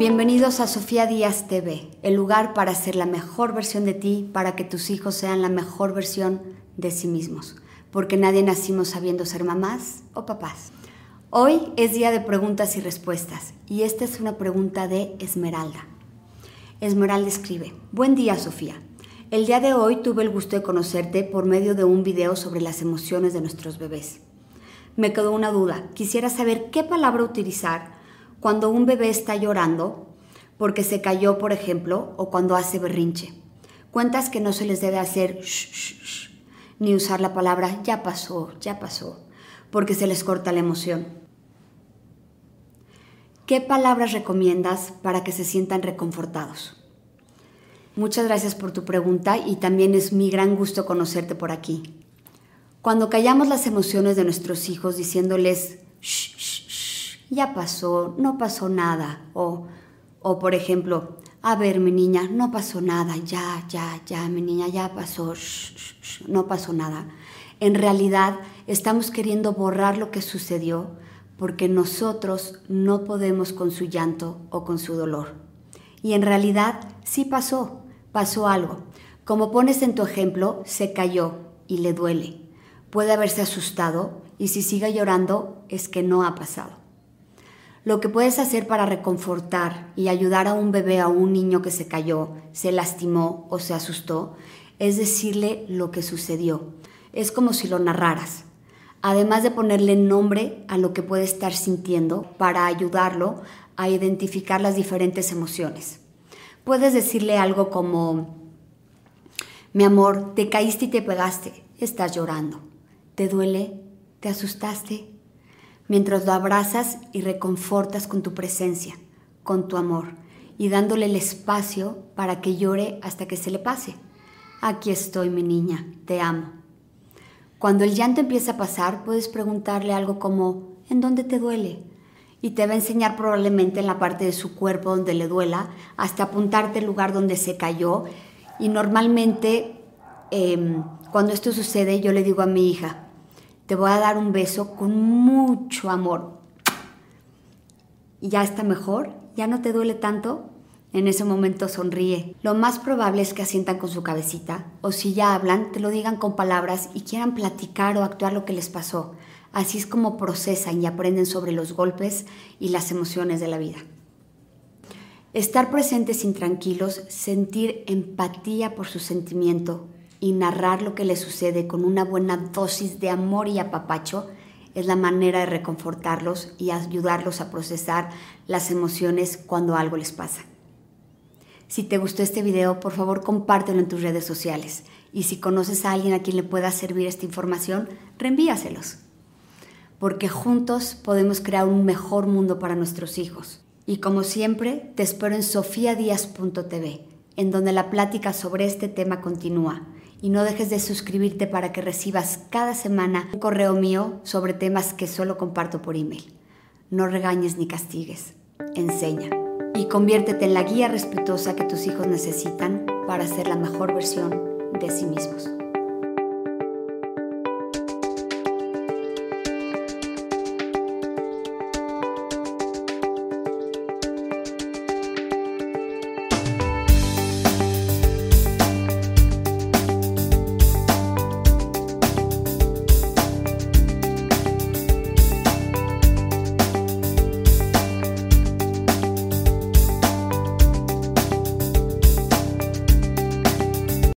Bienvenidos a Sofía Díaz TV, el lugar para ser la mejor versión de ti, para que tus hijos sean la mejor versión de sí mismos, porque nadie nacimos sabiendo ser mamás o papás. Hoy es día de preguntas y respuestas, y esta es una pregunta de Esmeralda. Esmeralda escribe, Buen día Sofía. El día de hoy tuve el gusto de conocerte por medio de un video sobre las emociones de nuestros bebés. Me quedó una duda, quisiera saber qué palabra utilizar cuando un bebé está llorando porque se cayó, por ejemplo, o cuando hace berrinche. Cuentas que no se les debe hacer shh, ni usar la palabra ya pasó, ya pasó, porque se les corta la emoción. ¿Qué palabras recomiendas para que se sientan reconfortados? Muchas gracias por tu pregunta y también es mi gran gusto conocerte por aquí. Cuando callamos las emociones de nuestros hijos diciéndoles shh, ya pasó, no pasó nada. O, o por ejemplo, a ver, mi niña, no pasó nada, ya, ya, ya, mi niña, ya pasó, no pasó nada. En realidad estamos queriendo borrar lo que sucedió porque nosotros no podemos con su llanto o con su dolor. Y en realidad sí pasó, pasó algo. Como pones en tu ejemplo, se cayó y le duele. Puede haberse asustado y si sigue llorando es que no ha pasado. Lo que puedes hacer para reconfortar y ayudar a un bebé, a un niño que se cayó, se lastimó o se asustó, es decirle lo que sucedió. Es como si lo narraras. Además de ponerle nombre a lo que puede estar sintiendo para ayudarlo a identificar las diferentes emociones. Puedes decirle algo como, mi amor, te caíste y te pegaste, estás llorando. ¿Te duele? ¿Te asustaste? Mientras lo abrazas y reconfortas con tu presencia, con tu amor, y dándole el espacio para que llore hasta que se le pase. Aquí estoy, mi niña, te amo. Cuando el llanto empieza a pasar, puedes preguntarle algo como, ¿en dónde te duele? Y te va a enseñar probablemente en la parte de su cuerpo donde le duela, hasta apuntarte el lugar donde se cayó. Y normalmente, em, cuando esto sucede, yo le digo a mi hija, te voy a dar un beso con mucho amor. Ya está mejor, ya no te duele tanto. En ese momento sonríe. Lo más probable es que asientan con su cabecita o si ya hablan, te lo digan con palabras y quieran platicar o actuar lo que les pasó. Así es como procesan y aprenden sobre los golpes y las emociones de la vida. Estar presentes intranquilos, sentir empatía por su sentimiento, y narrar lo que le sucede con una buena dosis de amor y apapacho es la manera de reconfortarlos y ayudarlos a procesar las emociones cuando algo les pasa. Si te gustó este video, por favor compártelo en tus redes sociales y si conoces a alguien a quien le pueda servir esta información, reenvíaselos. Porque juntos podemos crear un mejor mundo para nuestros hijos. Y como siempre, te espero en sofiadías.tv, en donde la plática sobre este tema continúa y no dejes de suscribirte para que recibas cada semana un correo mío sobre temas que solo comparto por email. No regañes ni castigues, enseña y conviértete en la guía respetuosa que tus hijos necesitan para ser la mejor versión de sí mismos.